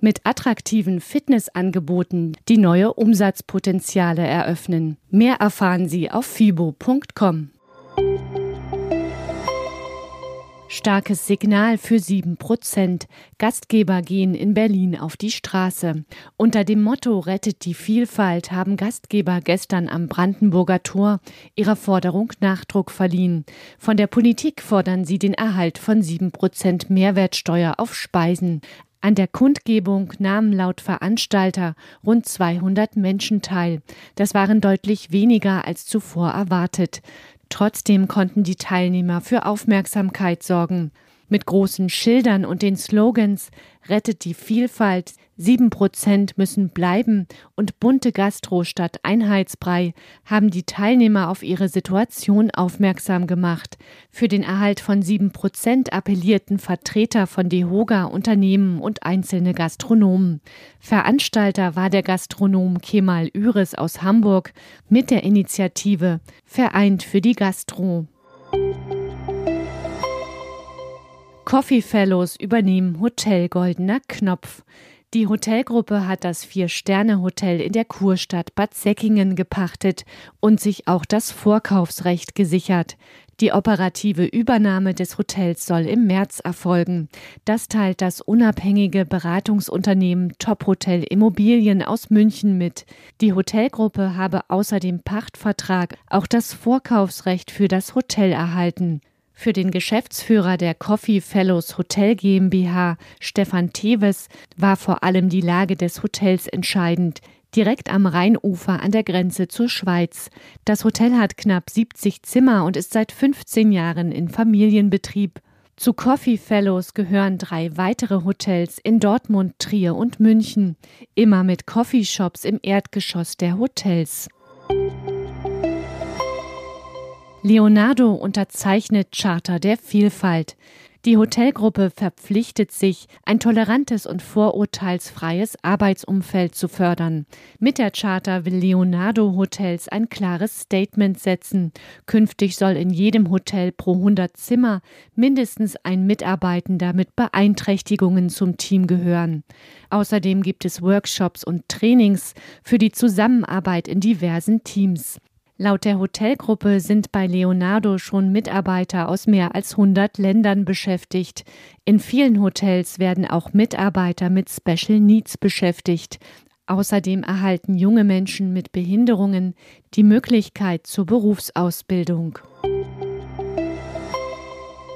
mit attraktiven Fitnessangeboten, die neue Umsatzpotenziale eröffnen. Mehr erfahren Sie auf fibo.com. Starkes Signal für 7 Prozent. Gastgeber gehen in Berlin auf die Straße. Unter dem Motto Rettet die Vielfalt haben Gastgeber gestern am Brandenburger Tor ihrer Forderung Nachdruck verliehen. Von der Politik fordern sie den Erhalt von 7 Prozent Mehrwertsteuer auf Speisen. An der Kundgebung nahmen laut Veranstalter rund 200 Menschen teil. Das waren deutlich weniger als zuvor erwartet. Trotzdem konnten die Teilnehmer für Aufmerksamkeit sorgen. Mit großen Schildern und den Slogans Rettet die Vielfalt, sieben Prozent müssen bleiben und bunte Gastro statt Einheitsbrei haben die Teilnehmer auf ihre Situation aufmerksam gemacht. Für den Erhalt von sieben Prozent appellierten Vertreter von DEHOGA Unternehmen und einzelne Gastronomen. Veranstalter war der Gastronom Kemal Üres aus Hamburg mit der Initiative Vereint für die Gastro. Coffee Fellows übernehmen Hotel Goldener Knopf. Die Hotelgruppe hat das Vier-Sterne-Hotel in der Kurstadt Bad Säckingen gepachtet und sich auch das Vorkaufsrecht gesichert. Die operative Übernahme des Hotels soll im März erfolgen. Das teilt das unabhängige Beratungsunternehmen Top Hotel Immobilien aus München mit. Die Hotelgruppe habe außer dem Pachtvertrag auch das Vorkaufsrecht für das Hotel erhalten. Für den Geschäftsführer der Coffee Fellows Hotel GmbH, Stefan Teves, war vor allem die Lage des Hotels entscheidend. Direkt am Rheinufer an der Grenze zur Schweiz. Das Hotel hat knapp 70 Zimmer und ist seit 15 Jahren in Familienbetrieb. Zu Coffee Fellows gehören drei weitere Hotels in Dortmund, Trier und München, immer mit Coffeeshops im Erdgeschoss der Hotels. Leonardo unterzeichnet Charter der Vielfalt. Die Hotelgruppe verpflichtet sich, ein tolerantes und vorurteilsfreies Arbeitsumfeld zu fördern. Mit der Charter will Leonardo Hotels ein klares Statement setzen. Künftig soll in jedem Hotel pro 100 Zimmer mindestens ein Mitarbeitender mit Beeinträchtigungen zum Team gehören. Außerdem gibt es Workshops und Trainings für die Zusammenarbeit in diversen Teams. Laut der Hotelgruppe sind bei Leonardo schon Mitarbeiter aus mehr als 100 Ländern beschäftigt. In vielen Hotels werden auch Mitarbeiter mit Special Needs beschäftigt. Außerdem erhalten junge Menschen mit Behinderungen die Möglichkeit zur Berufsausbildung.